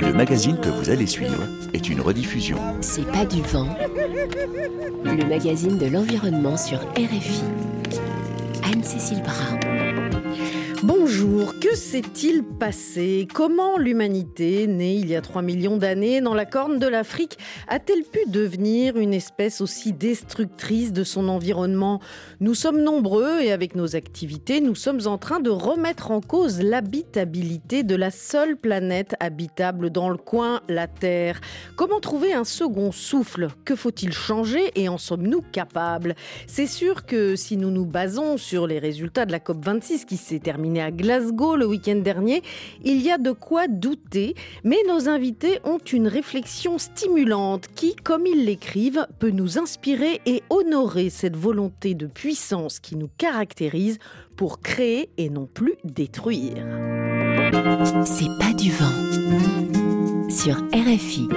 Le magazine que vous allez suivre est une rediffusion. C'est pas du vent. Le magazine de l'environnement sur RFI. Anne-Cécile Brun. Bonjour, que s'est-il passé? Comment l'humanité, née il y a 3 millions d'années dans la corne de l'Afrique, a-t-elle pu devenir une espèce aussi destructrice de son environnement? Nous sommes nombreux et avec nos activités, nous sommes en train de remettre en cause l'habitabilité de la seule planète habitable dans le coin, la Terre. Comment trouver un second souffle? Que faut-il changer et en sommes-nous capables? C'est sûr que si nous nous basons sur les résultats de la COP26 qui s'est terminée à Glasgow le week-end dernier, il y a de quoi douter, mais nos invités ont une réflexion stimulante qui, comme ils l'écrivent, peut nous inspirer et honorer cette volonté de puissance qui nous caractérise pour créer et non plus détruire. C'est pas du vent sur RFI.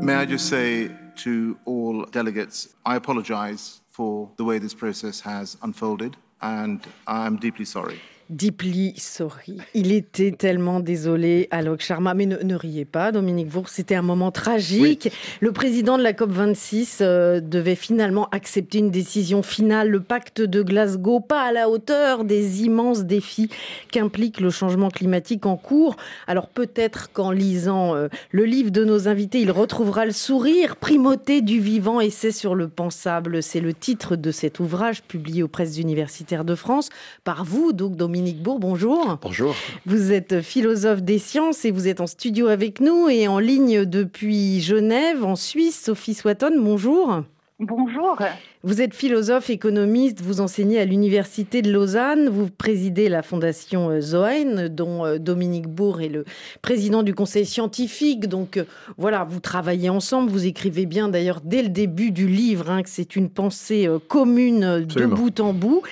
May I just say to all delegates, I apologize for the way this process has unfolded and I'm deeply sorry. Deeply sorry. Il était tellement désolé, Alok Sharma. Mais ne, riez pas, Dominique Bourg, c'était un moment tragique. Le président de la COP26 euh, devait finalement accepter une décision finale, le pacte de Glasgow, pas à la hauteur des immenses défis qu'implique le changement climatique en cours. Alors peut-être qu'en lisant euh, le livre de nos invités, il retrouvera le sourire, primauté du vivant, essai sur le pensable. C'est le titre de cet ouvrage publié aux presses universitaires de France par vous, donc Dominique Dominique Bourg, bonjour. Bonjour. Vous êtes philosophe des sciences et vous êtes en studio avec nous et en ligne depuis Genève, en Suisse. Sophie Swatton, bonjour. Bonjour. Vous êtes philosophe, économiste, vous enseignez à l'Université de Lausanne, vous présidez la fondation euh, Zoen, dont euh, Dominique Bourg est le président du conseil scientifique. Donc euh, voilà, vous travaillez ensemble, vous écrivez bien d'ailleurs dès le début du livre hein, que c'est une pensée commune de bout en bout.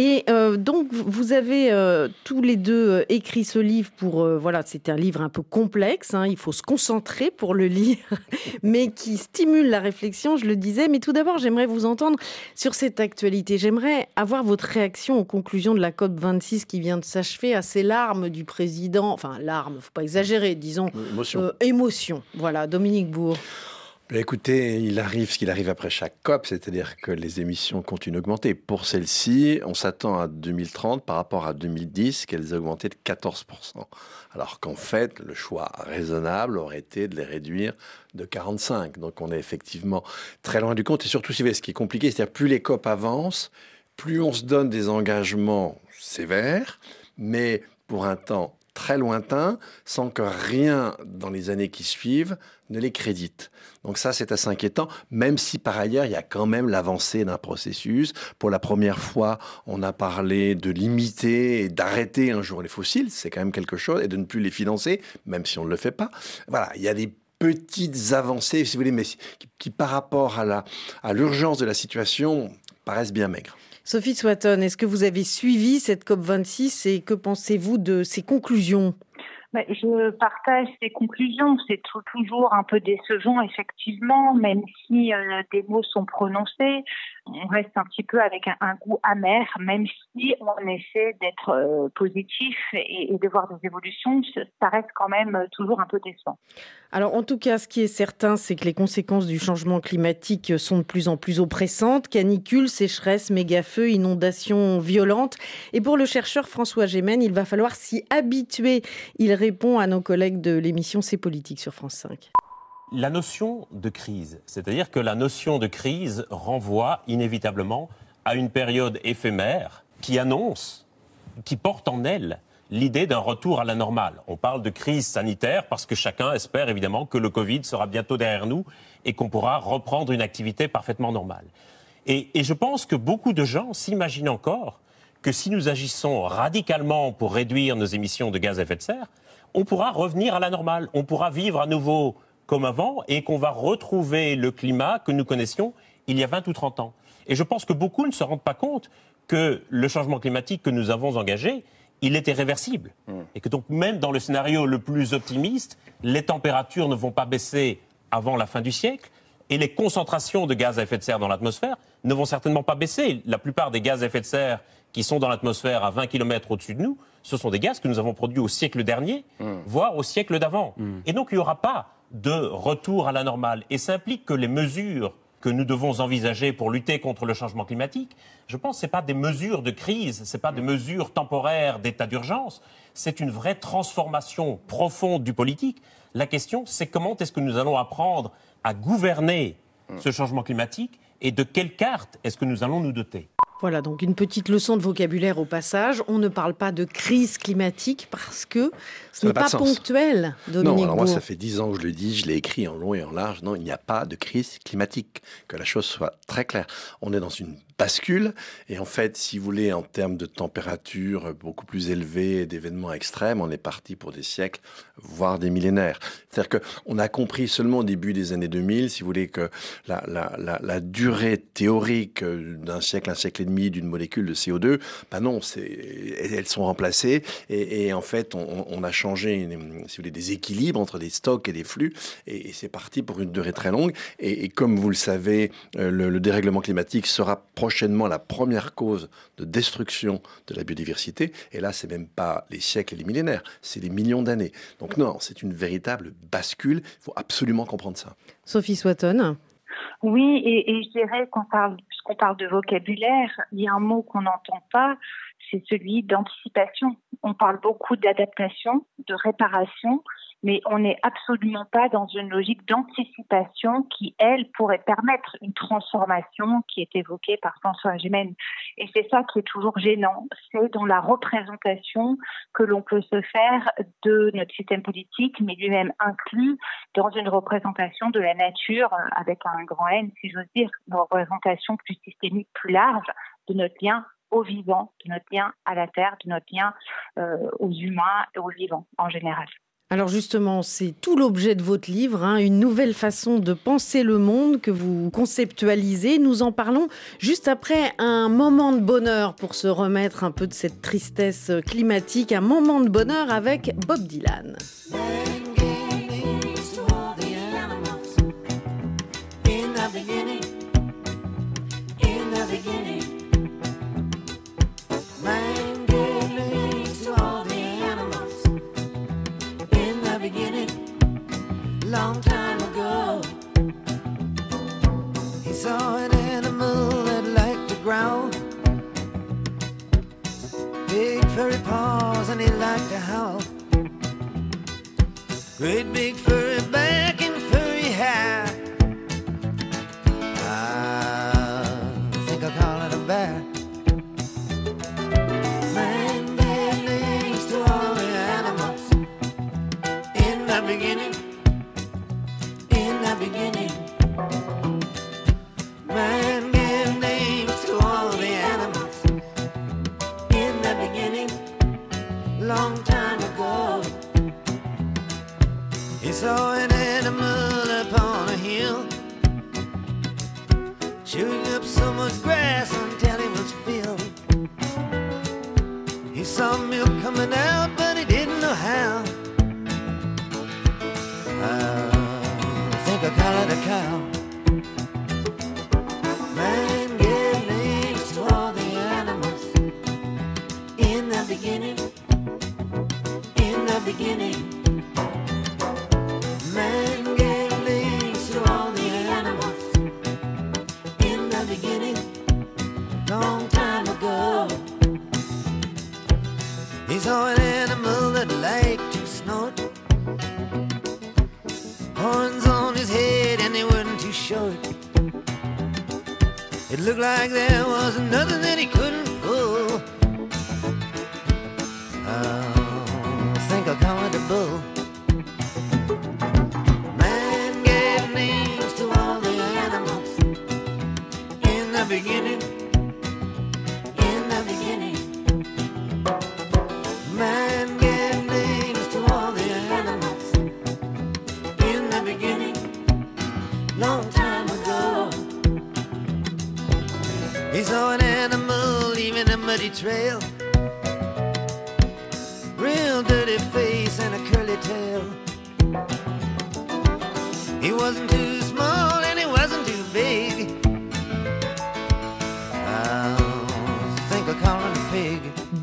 Et euh, donc, vous avez euh, tous les deux euh, écrit ce livre pour, voilà, c'est un livre un peu complexe, hein, il faut se concentrer pour le lire, mais qui stimule la réflexion, je le disais. Mais tout d'abord, j'aimerais vous entendre sur cette actualité. J'aimerais avoir votre réaction aux conclusions de la COP 26 qui vient de s'achever à ces larmes du président, enfin larmes, faut pas exagérer, disons, émotion. émotion. Voilà, Dominique Bourg. Écoutez, il arrive ce qu'il arrive après chaque COP, c'est-à-dire que les émissions continuent d'augmenter. Pour celle-ci, on s'attend à 2030 par rapport à 2010 qu'elles aient augmenté de 14%. Alors qu'en fait, le choix raisonnable aurait été de les réduire de 45. Donc on est effectivement très loin du compte. Et surtout, ce qui est compliqué, c'est-à-dire plus les COP avancent, plus on se donne des engagements sévères, mais pour un temps très lointain, sans que rien dans les années qui suivent ne les crédite. Donc ça, c'est assez inquiétant, même si par ailleurs, il y a quand même l'avancée d'un processus. Pour la première fois, on a parlé de limiter et d'arrêter un jour les fossiles, c'est quand même quelque chose, et de ne plus les financer, même si on ne le fait pas. Voilà, il y a des petites avancées, si vous voulez, mais qui, par rapport à l'urgence à de la situation, paraissent bien maigres. Sophie Swatton, est-ce que vous avez suivi cette COP26 et que pensez-vous de ses conclusions? Je partage ces conclusions. C'est toujours un peu décevant, effectivement, même si euh, des mots sont prononcés on reste un petit peu avec un, goût amer, même si on essaie d'être euh, positif et, de voir des évolutions, ça reste quand même toujours un peu décevant. Alors en tout cas, ce qui est certain, c'est que les conséquences du changement climatique sont de plus en plus oppressantes. Canicules, sécheresse, méga-feux, inondations violentes. Et pour le chercheur François Gémen, il va falloir s'y habituer. Il répond à nos collègues de l'émission C'est politique sur France 5 la notion de crise, c'est-à-dire que la notion de crise renvoie inévitablement à une période éphémère qui annonce, qui porte en elle l'idée d'un retour à la normale. On parle de crise sanitaire parce que chacun espère évidemment que le Covid sera bientôt derrière nous et qu'on pourra reprendre une activité parfaitement normale. Et, et je pense que beaucoup de gens s'imaginent encore que si nous agissons radicalement pour réduire nos émissions de gaz à effet de serre, on pourra revenir à la normale, on pourra vivre à nouveau comme avant et qu'on va retrouver le climat que nous connaissions il y a 20 ou 30 ans. Et je pense que beaucoup ne se rendent pas compte que le changement climatique que nous avons engagé, il était réversible. Hmm. Et que donc même dans le scénario le plus optimiste, les températures ne vont pas baisser avant la fin du siècle et les concentrations de gaz à effet de serre dans l'atmosphère ne vont certainement pas baisser. La plupart des gaz à effet de serre qui sont dans l'atmosphère à 20 km au-dessus de nous, ce sont des gaz que nous avons produits au siècle dernier, voire au siècle d'avant. Et donc il n'y aura pas de retour à la normale. Et ça implique que les mesures que nous devons envisager pour lutter contre le changement climatique, je pense que ce pas des mesures de crise, ce pas des mesures temporaires d'état d'urgence, c'est une vraie transformation profonde du politique. La question, c'est comment est-ce que nous allons apprendre à gouverner ce changement climatique et de quelle carte est-ce que nous allons nous doter voilà, donc une petite leçon de vocabulaire au passage. On ne parle pas de crise climatique parce que ce n'est pas, ponctuel, Dominique Non, alors moi, ça fait dix ans que je le dis, je l'ai écrit en long et en large. Non, il n'y a pas de crise climatique. Que la chose soit très claire. On est dans une bascule. Et en fait, si vous voulez, en termes de température beaucoup plus élevée, d'événements extrêmes, on est parti pour des siècles, voire des millénaires. C'est-à-dire qu'on a compris seulement au début des années 2000, si vous voulez, que la, la, la, la durée théorique d'un siècle, un siècle et demi d'une molécule de CO2, ben non, elles sont remplacées. Et, et en fait, on, on, a changé, si vous voulez, des équilibres entre des stocks et des flux. Et, et c'est parti pour une durée très longue. Et, et comme vous le savez, euh, le, le dérèglement climatique sera prochainement la première cause de destruction de la biodiversité. Et là, c'est même pas les siècles et les millénaires, c'est les millions d'années. Donc non, c'est une véritable bascule. Il faut absolument comprendre ça. Sophie Swatton. Oui, et, et je dirais qu'on parle, puisqu'on parle de vocabulaire, il y a un mot qu'on n'entend pas, c'est celui d'anticipation. On parle beaucoup d'adaptation, de réparation, mais on n'est absolument pas dans une logique d'anticipation qui, elle, pourrait permettre une transformation qui est évoquée par François Gémen. Et c'est ça qui est toujours gênant, c'est dans la représentation que l'on peut se faire de notre système politique, mais lui-même inclus dans une représentation de la nature avec un grand N, si j'ose dire, une représentation plus systémique, plus large de notre lien au vivant, de notre lien à la terre, de notre lien euh, aux humains et aux vivants en général. Alors justement, c'est tout l'objet de votre livre, hein, une nouvelle façon de penser le monde que vous conceptualisez. Nous en parlons juste après un moment de bonheur pour se remettre un peu de cette tristesse climatique, un moment de bonheur avec Bob Dylan. Long time ago. He saw an animal that liked to growl. Big furry paws and he liked to howl. Great big furry back It looked like there was nothing that he couldn't pull. Oh, I think I'll call it a bull. Man gave names to all the animals in the beginning. Muddy trail, real dirty face and a curly tail. He wasn't too small and he wasn't too big.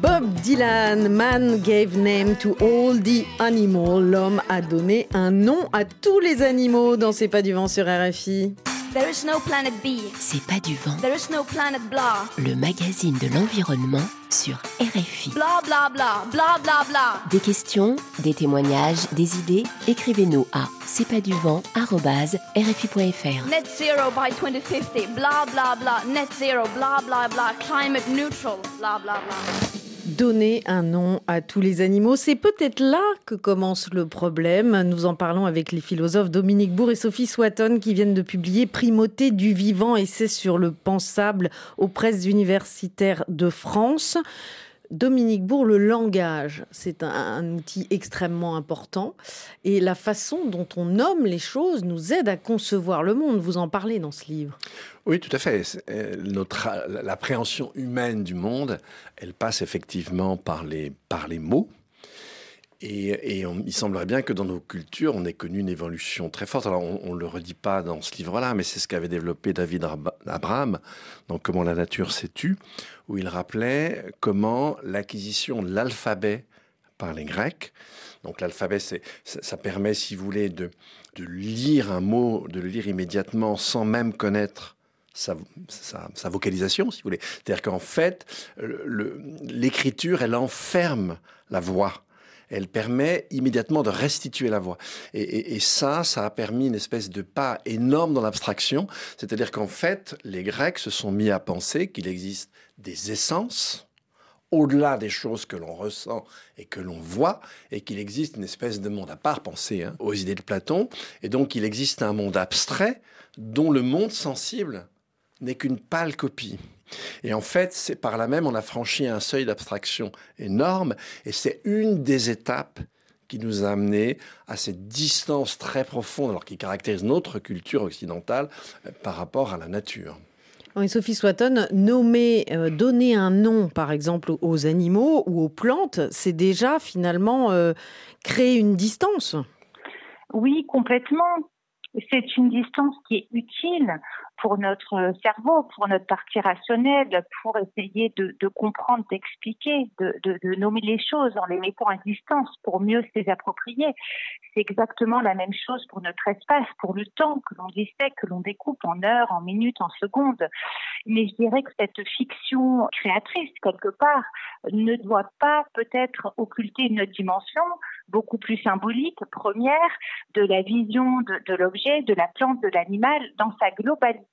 Bob Dylan, Man gave name to all the animals. L'homme a donné un nom à tous les animaux dans C'est pas du vent sur RFI. There is no planet B. C'est pas du vent. There is no planet blah. Le magazine de l'environnement sur RFI. Blah blah blah. Blah blah blah. Des questions, des témoignages, des idées, écrivez-nous à c'est pas du vent rfi.fr. Net zero by 2050. Blah blah blah. Net zero. Blah blah blah. Climate neutral. Blah blah blah. Donner un nom à tous les animaux, c'est peut-être là que commence le problème. Nous en parlons avec les philosophes Dominique Bourg et Sophie Swatton qui viennent de publier Primauté du vivant, essai sur le pensable aux presses universitaires de France. Dominique Bourg, le langage, c'est un, outil extrêmement important. Et la façon dont on nomme les choses nous aide à concevoir le monde. Vous en parlez dans ce livre. Oui, tout à fait. Notre, l'appréhension humaine du monde, elle passe effectivement par les, par les mots. Et, il semblerait bien que dans nos cultures, on ait connu une évolution très forte. Alors, on ne le redit pas dans ce livre-là, mais c'est ce qu'avait développé David Abraham dans Comment la nature s'est tue, où il rappelait comment l'acquisition de l'alphabet par les Grecs, donc l'alphabet, ça, permet, si vous voulez, de, lire un mot, de le lire immédiatement sans même connaître sa, vocalisation, si vous voulez. C'est-à-dire qu'en fait, l'écriture, elle enferme la voix. Elle permet immédiatement de restituer la voix. Et, ça, ça a permis une espèce de pas énorme dans l'abstraction. C'est-à-dire qu'en fait, les Grecs se sont mis à penser qu'il existe des essences, au-delà des choses que l'on ressent et que l'on voit, et qu'il existe une espèce de monde à part, pensez hein, aux idées de Platon, et donc il existe un monde abstrait dont le monde sensible n'est qu'une pâle copie. Et en fait, c'est par là même, on a franchi un seuil d'abstraction énorme, et c'est une des étapes qui nous a amené à cette distance très profonde, alors qui caractérise notre culture occidentale euh, par rapport à la nature. Oui, Sophie Swatton, nommer, euh, donner un nom, par exemple, aux animaux ou aux plantes, c'est déjà finalement euh, créer une distance. Oui, complètement. C'est une distance qui est utile pour notre cerveau, pour notre partie rationnelle, pour essayer de, comprendre, d'expliquer, de, nommer les choses en les mettant à distance pour mieux se les approprier. C'est exactement la même chose pour notre espace, pour le temps que l'on dissèque, que l'on découpe en heures, en minutes, en secondes. Mais je dirais que cette fiction créatrice, quelque part, ne doit pas peut-être occulter une autre dimension beaucoup plus symbolique, première, de la vision de l'objet, de la plante, de l'animal dans sa globalité.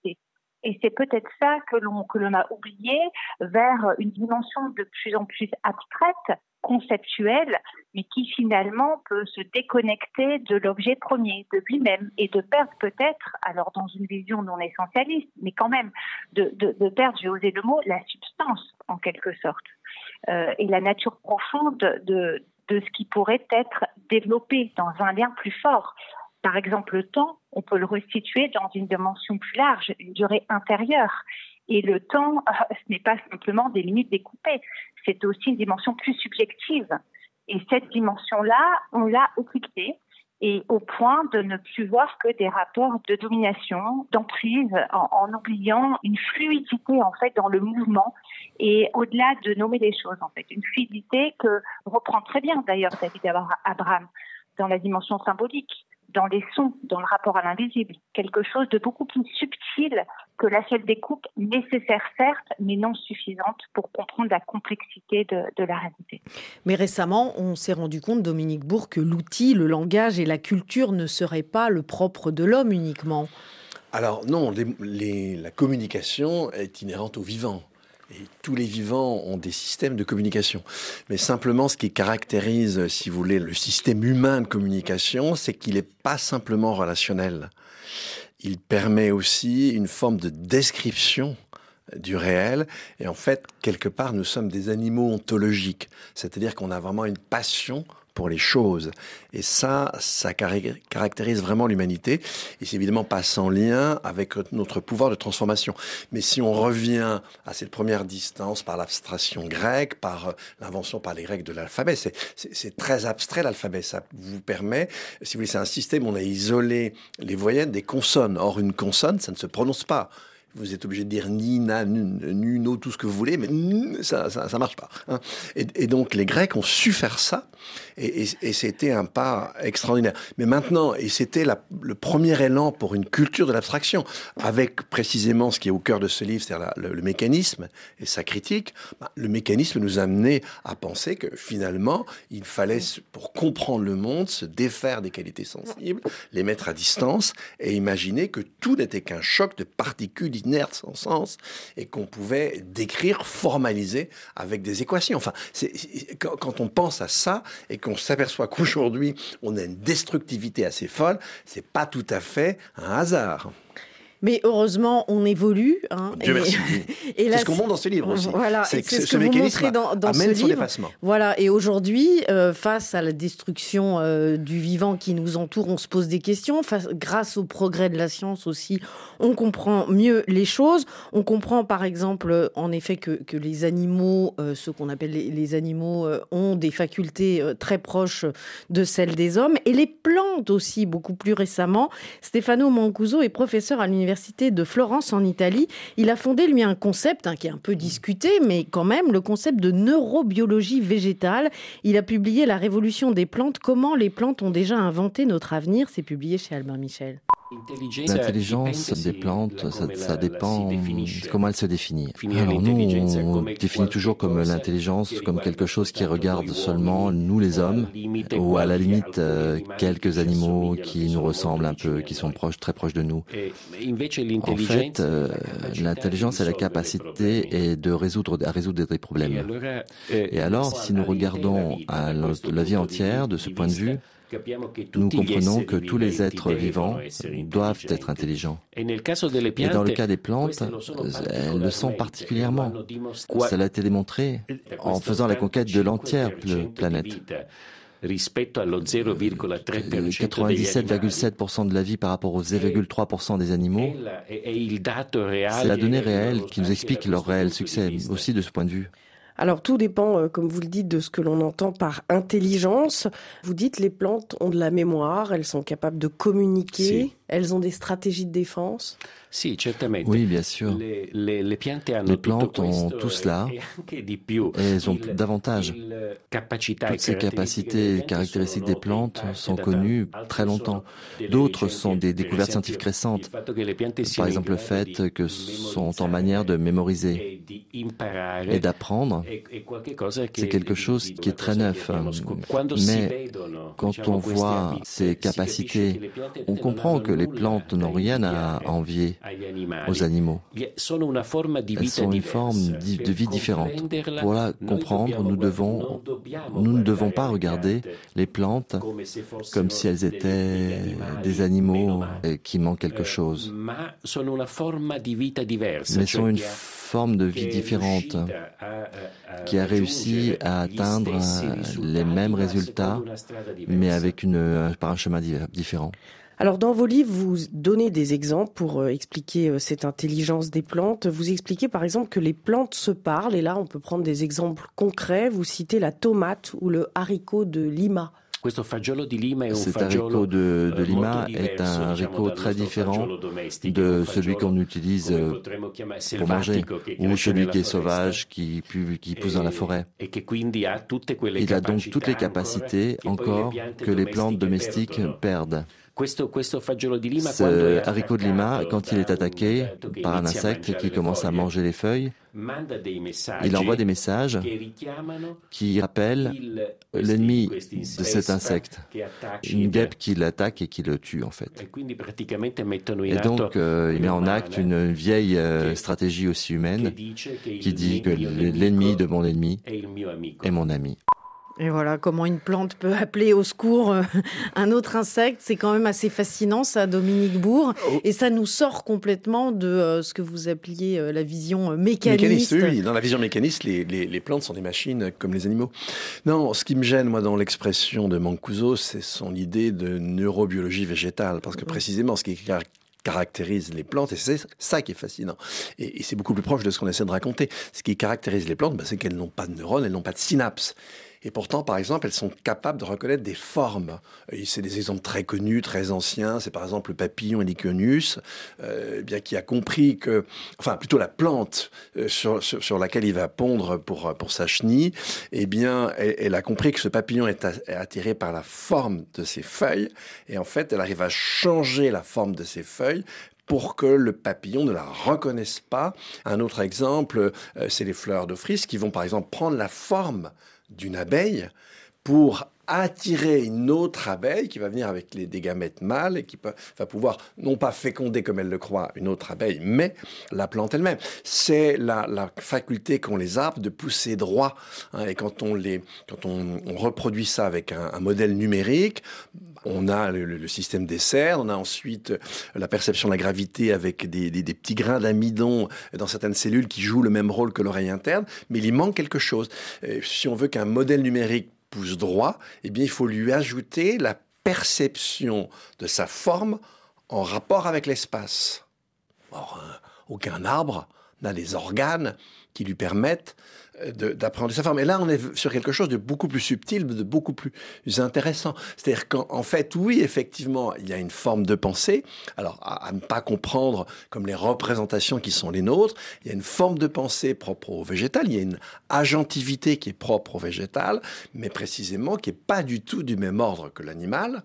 Et c'est peut-être ça que l'on a oublié vers une dimension de plus en plus abstraite, conceptuelle, mais qui finalement peut se déconnecter de l'objet premier, de lui-même, et de perdre peut-être, alors dans une vision non essentialiste, mais quand même, de, perdre, j'ai osé le mot, la substance en quelque sorte, euh, et la nature profonde de, de ce qui pourrait être développé dans un lien plus fort. Par exemple, le temps, on peut le restituer dans une dimension plus large, une durée intérieure. Et le temps, ce n'est pas simplement des minutes découpées, c'est aussi une dimension plus subjective. Et cette dimension-là, on l'a occultée et au point de ne plus voir que des rapports de domination, d'emprise, en, en, oubliant une fluidité en fait dans le mouvement et au-delà de nommer les choses en fait, une fluidité que reprend très bien d'ailleurs David Abraham dans la dimension symbolique dans les sons, dans le rapport à l'invisible, quelque chose de beaucoup plus subtil que la seule découpe, nécessaire certes, mais non suffisante pour comprendre la complexité de, de la réalité. Mais récemment, on s'est rendu compte, Dominique Bourg, que l'outil, le langage et la culture ne seraient pas le propre de l'homme uniquement. Alors non, les, les, la communication est inhérente au vivant. Tous les vivants ont des systèmes de communication. Mais simplement, ce qui caractérise, si vous voulez, le système humain de communication, c'est qu'il n'est pas simplement relationnel. Il permet aussi une forme de description du réel. Et en fait, quelque part, nous sommes des animaux ontologiques. C'est-à-dire qu'on a vraiment une passion pour les choses. Et ça, ça caractérise vraiment l'humanité. Et c'est évidemment pas sans lien avec notre pouvoir de transformation. Mais si on revient à cette première distance par l'abstraction grecque, par l'invention par les Grecs de l'alphabet, c'est très abstrait l'alphabet. Ça vous permet, si vous voulez, c'est un système où on a isolé les voyelles des consonnes. Or, une consonne, ça ne se prononce pas vous êtes obligé de dire ni, na, nu, no, tout ce que vous voulez, mais ça, ça, ça marche pas. Hein. Et, donc les Grecs ont su faire ça, et, c'était un pas extraordinaire. Mais maintenant, et c'était le premier élan pour une culture de l'abstraction, avec précisément ce qui est au cœur de ce livre, c'est-à-dire le, mécanisme et sa critique. Bah, le mécanisme nous a amené à penser que finalement, il fallait, pour comprendre le monde, se défaire des qualités sensibles, les mettre à distance et imaginer que tout n'était qu'un choc de particules inertes sans sens et qu'on pouvait décrire, formaliser avec des équations. Enfin, quand, on pense à ça et qu'on s'aperçoit qu'aujourd'hui on a une destructivité assez folle, c'est pas tout à fait un hasard. Mais heureusement, on évolue. Hein, Dieu merci. c'est ce qu'on montre dans ce livre aussi. Voilà, c'est ce, ce, mécanisme dans, dans amène ce livre. Voilà, et aujourd'hui, euh, face à la destruction euh, du vivant qui nous entoure, on se pose des questions. Face, grâce au progrès de la science aussi, on comprend mieux les choses. On comprend par exemple, en effet, que, que les animaux, euh, ceux qu'on appelle les, les animaux, ont des facultés très proches de celles des hommes. Et les plantes aussi, beaucoup plus récemment. Stefano Mancuso est professeur à l'université de Florence en Italie. Il a fondé lui un concept hein, qui est un peu discuté, mais quand même le concept de neurobiologie végétale. Il a publié La révolution des plantes, comment les plantes ont déjà inventé notre avenir. C'est publié chez Albin Michel. L'intelligence des plantes, ça, dépend comment elle se définit. Alors nous, on définit toujours comme l'intelligence comme quelque chose qui regarde seulement nous les hommes, ou à la limite euh, quelques animaux qui nous ressemblent un peu, qui sont proches, très proches de nous. En fait, euh, l'intelligence est la capacité de résoudre, à résoudre des problèmes. Et alors, si nous regardons à la vie entière de ce point de vue, nous comprenons que tous les êtres vivants doivent être intelligents. Et dans le cas des plantes, elles le sont particulièrement. Cela a été démontré en faisant la conquête de l'entière planète. 97,7% de la vie par rapport aux 0,3% des animaux, c'est la donnée réelle qui nous explique leur réel succès, aussi de ce point de vue. Alors tout dépend, euh, comme vous le dites, de ce que l'on entend par intelligence. Vous dites les plantes ont de la mémoire, elles sont capables de communiquer, elles ont des stratégies de défense. Oui, bien sûr. Les, plantes ont tout cela e et elles ont davantage. Toutes ces capacités et caractéristiques des plantes sont connues très longtemps. D'autres sont des découvertes scientifiques récentes. Par exemple, le fait que sont en manière de mémoriser et d'apprendre, c'est quelque chose qui est très neuf. Mais quand on voit ces capacités, on comprend que les plantes n'ont rien à envier aux animaux. Elles sont une forme de vie différente. Pour la comprendre, nous, ne devons pas regarder les plantes comme si elles étaient des animaux qui manquent quelque chose. Mais sont une forme de vie différente qui a réussi à atteindre les mêmes résultats, mais avec par un chemin différent. Alors dans vos livres, vous donnez des exemples pour euh, expliquer euh, cette intelligence des plantes. Vous expliquez par exemple que les plantes se parlent, et là on peut prendre des exemples concrets. Vous citez la tomate ou le haricot de Lima. Cet haricot de, de, Lima est un haricot très différent de celui qu'on utilise pour manger, ou celui qui est sauvage, qui, qui pousse dans la forêt. Il a donc toutes les capacités encore que les plantes domestiques perdent. Ce haricot de Lima, quand il est attaqué par un insecte qui commence à manger les feuilles, il envoie des messages qui rappellent l'ennemi de cet insecte, une guêpe qui l'attaque et qui le tue en fait. Et donc euh, il met en acte une vieille euh, stratégie aussi humaine qui dit que l'ennemi de mon ennemi est mon ami. Et voilà comment une plante peut appeler au secours euh, un autre insecte. C'est quand même assez fascinant, ça, Dominique Bourg. Oh. Et ça nous sort complètement de euh, ce que vous appeliez euh, la vision mécaniste. oui. Dans la vision mécaniste, les, les, plantes sont des machines comme les animaux. Non, ce qui me gêne, moi, dans l'expression de Mancuso, c'est son idée de neurobiologie végétale. Parce que précisément, ce qui caractérise les plantes, et c'est ça qui est fascinant. Et, et c'est beaucoup plus proche de ce qu'on essaie de raconter. Ce qui caractérise les plantes, bah, c'est qu'elles n'ont pas de neurones, elles n'ont pas de synapses. Et pourtant, par exemple, elles sont capables de reconnaître des formes. C'est des exemples très connus, très anciens. C'est par exemple le papillon Heliconius, euh, bien qui a compris que, enfin, plutôt la plante euh, sur, sur, laquelle il va pondre pour, pour sa chenille, eh bien, elle, a compris que ce papillon est, attiré par la forme de ses feuilles. Et en fait, elle arrive à changer la forme de ses feuilles pour que le papillon ne la reconnaisse pas. Un autre exemple, euh, c'est les fleurs de frise qui vont par exemple prendre la forme d'une abeille pour attirer une autre abeille qui va venir avec les, des gamètes mâles et qui va pouvoir non pas féconder comme elle le croit une autre abeille, mais la plante elle-même. C'est la, faculté qu'ont les arbres de pousser droit. Hein, et quand on, les, quand on, reproduit ça avec un, modèle numérique, on a le, système des serres, on a ensuite la perception de la gravité avec des, petits grains d'amidon dans certaines cellules qui jouent le même rôle que l'oreille interne, mais il y manque quelque chose. si on veut qu'un modèle numérique pouce droit, eh bien, il faut lui ajouter la perception de sa forme en rapport avec l'espace. Or, euh, aucun arbre n'a les organes qui lui permettent d'apprendre sa forme. Et là, on est sur quelque chose de beaucoup plus subtil, de beaucoup plus intéressant. C'est-à-dire qu'en fait, oui, effectivement, il y a une forme de pensée. Alors, à, ne pas comprendre comme les représentations qui sont les nôtres, il y a une forme de pensée propre au végétal, il y a une agentivité qui est propre au végétal, mais précisément qui n'est pas du tout du même ordre que l'animal.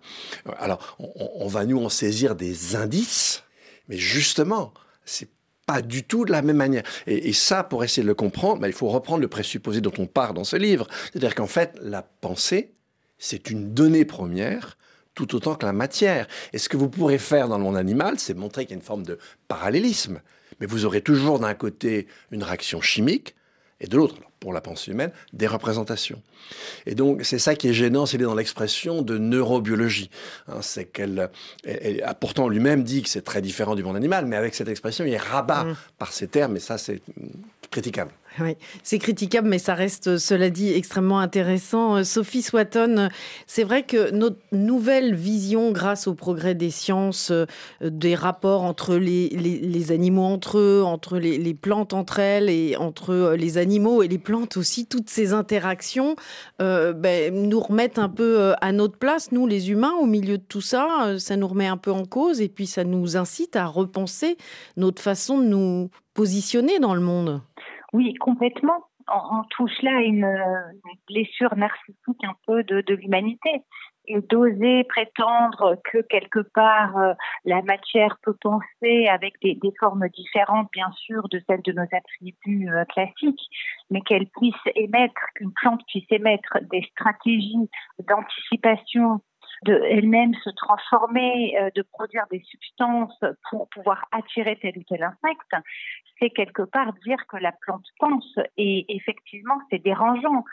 Alors, on, on va nous en saisir des indices, mais justement, c'est pas du tout de la même manière. Et, ça, pour essayer de le comprendre, bah, il faut reprendre le présupposé dont on part dans ce livre. C'est-à-dire qu'en fait, la pensée, c'est une donnée première tout autant que la matière. Et ce que vous pourrez faire dans le monde animal, c'est montrer qu'il y a une forme de parallélisme. Mais vous aurez toujours d'un côté une réaction chimique et de l'autre, pour la pensée humaine, des représentations. Et donc, c'est ça qui est gênant, c'est dans l'expression de neurobiologie. Hein, c'est qu'elle, pourtant lui-même dit que c'est très différent du monde animal, mais avec cette expression, il est rabat mmh. par ces termes, et ça, c'est critiquable. Oui, c'est critiquable, mais ça reste, cela dit, extrêmement intéressant. Euh, Sophie Swatton, c'est vrai que notre nouvelle vision, grâce au progrès des sciences, euh, des rapports entre les, les, animaux entre eux, entre les, les, plantes entre elles et entre euh, les animaux et les plantes aussi, toutes ces interactions ben, nous remettent un peu à notre place, nous les humains, au milieu de tout ça. Ça nous remet un peu en cause et puis ça nous incite à repenser notre façon de nous positionner dans le monde. Oui, complètement. On, touche là une, blessure narcissique un peu de, l'humanité. D'oser prétendre que quelque part euh, la matière peut penser avec des, formes différentes, bien sûr, de celles de nos attributs euh, classiques, mais qu'elle puisse émettre, qu'une plante puisse émettre des stratégies d'anticipation de elle-même se transformer, euh, de produire des substances pour pouvoir attirer tel ou tel insecte, c'est quelque part dire que la plante pense. Et effectivement, c'est dérangeant.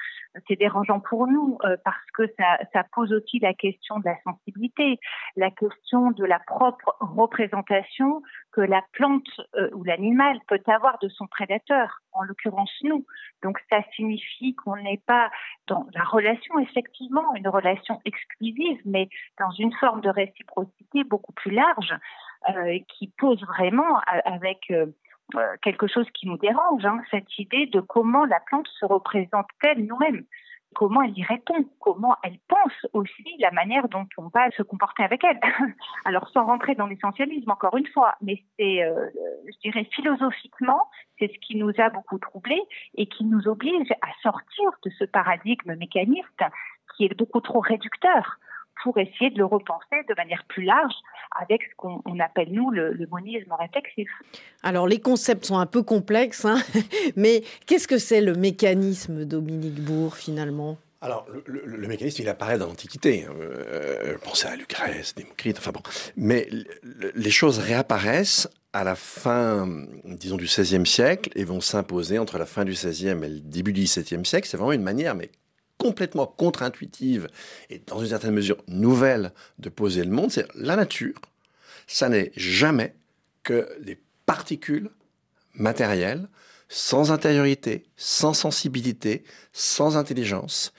C'est dérangeant pour nous euh, parce que ça, ça, pose aussi la question de la sensibilité, la question de la propre représentation que la plante euh, ou l'animal peut avoir de son prédateur, en l'occurrence nous. Donc ça signifie qu'on n'est pas dans la relation, effectivement, une relation exclusive, mais dans une forme de réciprocité beaucoup plus large. Euh, qui pose vraiment avec euh, quelque chose qui nous dérange, hein, cette idée de comment la plante se représente-t-elle nous-mêmes comment elle y répond, comment elle pense aussi la manière dont on va se comporter avec elle. Alors sans rentrer dans l'essentialisme encore une fois, mais c'est, euh, je dirais philosophiquement, c'est ce qui nous a beaucoup troublés et qui nous oblige à sortir de ce paradigme mécaniste qui est beaucoup trop réducteur pour essayer de le repenser de manière plus large avec ce qu'on appelle, nous, le, monisme réflexif. Alors, les concepts sont un peu complexes, hein, mais qu'est-ce que c'est le mécanisme, Dominique Bourg, finalement? Alors, le, mécanisme, il apparaît dans l'Antiquité. Hein. Euh, pensez à Lucrèce, Démocrite, enfin bon. Mais les choses réapparaissent à la fin, disons, du XVIe siècle et vont s'imposer entre la fin du XVIe et le début du XVIIe siècle. C'est vraiment une manière, mais complètement contre-intuitive et dans une certaine mesure nouvelle de poser le monde, c'est la nature. Ça n'est jamais que des particules matérielles, sans intériorité, sans sensibilité, sans intelligence.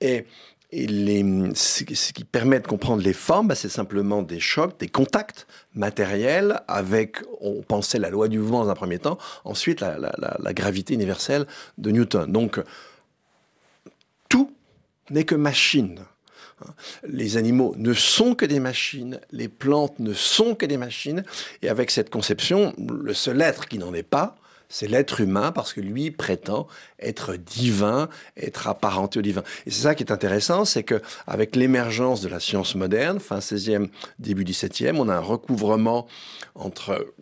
Et, ce, qui permet de comprendre les formes, bah, c'est simplement des chocs, des contacts matériels avec, on pensait la loi du mouvement dans un premier temps, ensuite la, la gravité universelle de Newton. Donc, n'est que machine. Les animaux ne sont que des machines, les plantes ne sont que des machines, et avec cette conception, le seul être qui n'en est pas, c'est l'être humain parce que lui prétend être divin, être apparenté au divin. Et c'est ça qui est intéressant, c'est que avec l'émergence de la science moderne, fin 16e, début 17e, on a un recouvrement entre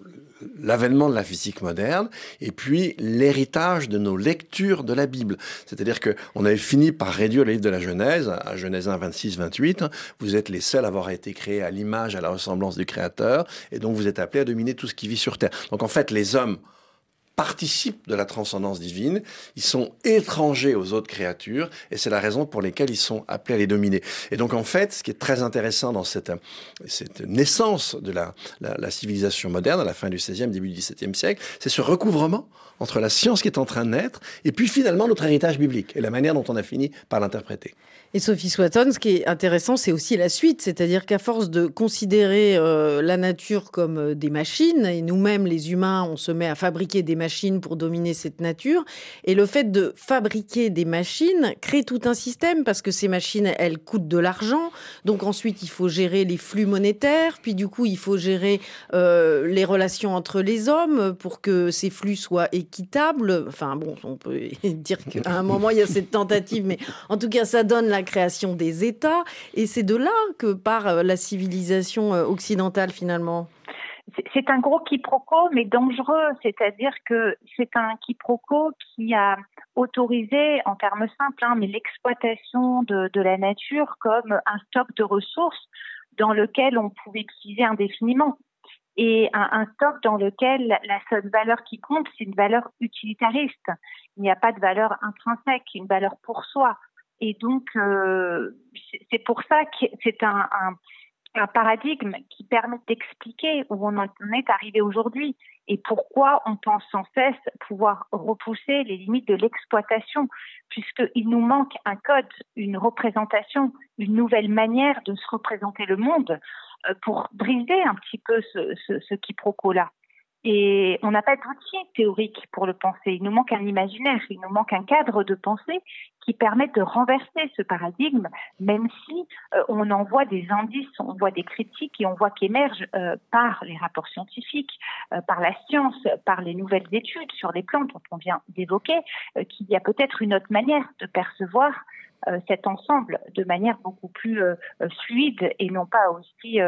l'avènement de la physique moderne et puis l'héritage de nos lectures de la Bible. C'est-à-dire que on avait fini par réduire le livre de la Genèse à Genèse 1, 26, 28. Vous êtes les seuls à avoir été créés à l'image, à la ressemblance du Créateur, et donc vous êtes appelés à dominer tout ce qui vit sur Terre. Donc en fait, les hommes participent de la transcendance divine, ils sont étrangers aux autres créatures, et c'est la raison pour laquelle ils sont appelés à les dominer. Et donc en fait, ce qui est très intéressant dans cette, cette naissance de la, la, la civilisation moderne, à la fin du XVIe, début du XVIIe siècle, c'est ce recouvrement entre la science qui est en train de naître, et puis finalement notre héritage biblique, et la manière dont on a fini par l'interpréter. Et Sophie Swatton, ce qui est intéressant, c'est aussi la suite, c'est-à-dire qu'à force de considérer euh, la nature comme euh, des machines, et nous-mêmes les humains, on se met à fabriquer des machines pour dominer cette nature, et le fait de fabriquer des machines crée tout un système, parce que ces machines, elles coûtent de l'argent, donc ensuite il faut gérer les flux monétaires, puis du coup il faut gérer euh, les relations entre les hommes pour que ces flux soient équitables. Enfin bon, on peut dire qu'à un moment il y a cette tentative, mais en tout cas ça donne la création des États. Et c'est de là que part euh, la civilisation euh, occidentale finalement. C'est un gros quiproquo, mais dangereux. C'est-à-dire que c'est un quiproquo qui a autorisé, en termes simples, hein, mais l'exploitation de, la nature comme un stock de ressources dans lequel on pouvait utiliser indéfiniment et un, stock dans lequel la seule valeur qui compte, c'est une valeur utilitariste. Il n'y a pas de valeur intrinsèque, une valeur pour soi. Et donc, euh, c'est pour ça que c'est un, paradigme qui permet d'expliquer où on en est arrivé aujourd'hui et pourquoi on pense sans cesse pouvoir repousser les limites de l'exploitation, puisqu'il nous manque un code, une représentation, une nouvelle manière de se représenter le monde euh, pour briser un petit peu ce, ce, ce quiproquo-là. Et on n'a pas d'outil théorique pour le penser. Il nous manque un imaginaire, il nous manque un cadre de pensée qui permet de renverser ce paradigme, même si euh, on en voit des indices, on voit des critiques et on voit qu'émergent euh, par les rapports scientifiques, euh, par la science, par les nouvelles études sur les plantes dont on vient d'évoquer, euh, qu'il y a peut-être une autre manière de percevoir euh, cet ensemble de manière beaucoup plus fluide et non pas aussi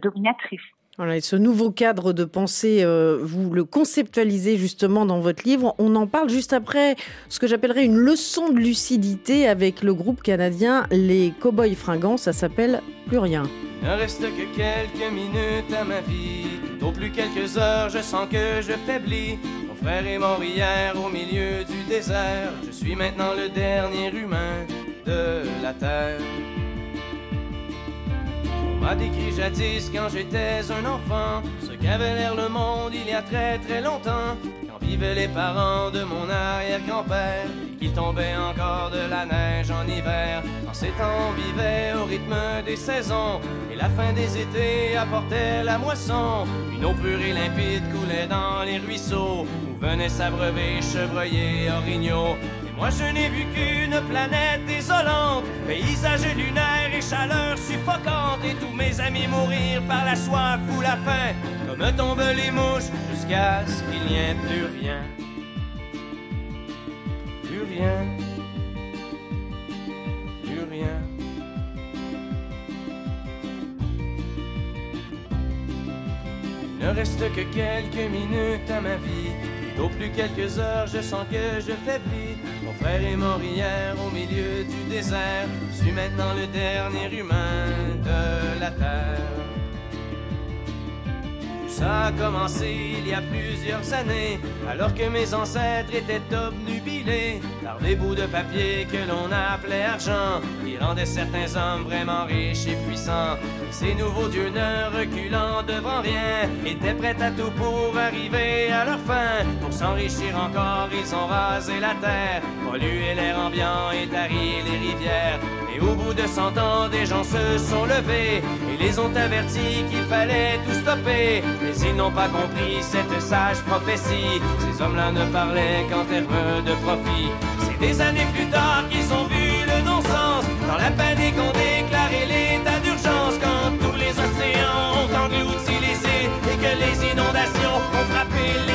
dominatrice. Voilà, et ce nouveau cadre de pensée, euh, vous le conceptualisez justement dans votre livre. On en parle juste après ce que j'appellerais une leçon de lucidité avec le groupe canadien Les Cowboys Fringants. Ça s'appelle Plus rien. Ne reste que quelques minutes à ma vie. Au plus quelques heures, je sens que je faiblis. Mon frère est mort hier au milieu du désert. Je suis maintenant le dernier humain de la terre m'a décrit jadis quand j'étais un enfant. Ce qu'avait l'air le monde il y a très très longtemps. Quand vivaient les parents de mon arrière-grand-père et qu'il tombait encore de la neige en hiver. En ces temps on vivait au rythme des saisons et la fin des étés apportait la moisson. Une eau pure et limpide coulait dans les ruisseaux où venaient s'abreuver chevreuils orignaux moi je n'ai vu qu'une planète désolante, paysage lunaire et chaleur suffocante, et tous mes amis mourir par la soif ou la faim, comme tombent les mouches, jusqu'à ce qu'il n'y ait plus rien. Plus rien. Plus rien. Il ne reste que quelques minutes à ma vie. Au plus quelques heures, je sens que je faiblis. Mon frère est mort hier au milieu du désert. Je suis maintenant le dernier humain de la terre. Ça a commencé il y a plusieurs années, alors que mes ancêtres étaient obnubilés par des bouts de papier que l'on appelait argent, qui rendaient certains hommes vraiment riches et puissants. Ces nouveaux dieux ne reculant devant rien, étaient prêts à tout pour arriver à leur fin. Pour s'enrichir encore, ils ont rasé la terre, pollué l'air ambiant et tari les rivières. Et au bout de cent ans, des gens se sont levés et les ont avertis qu'il fallait tout stopper. Mais ils n'ont pas compris cette sage prophétie. Ces hommes-là ne parlaient qu'en termes de profit. Des années plus tard qu'ils ont vu le non-sens la panique, on déclaré l'état d'urgence. Quand tous les océans ont englouti les îles et que les inondations ont frappé les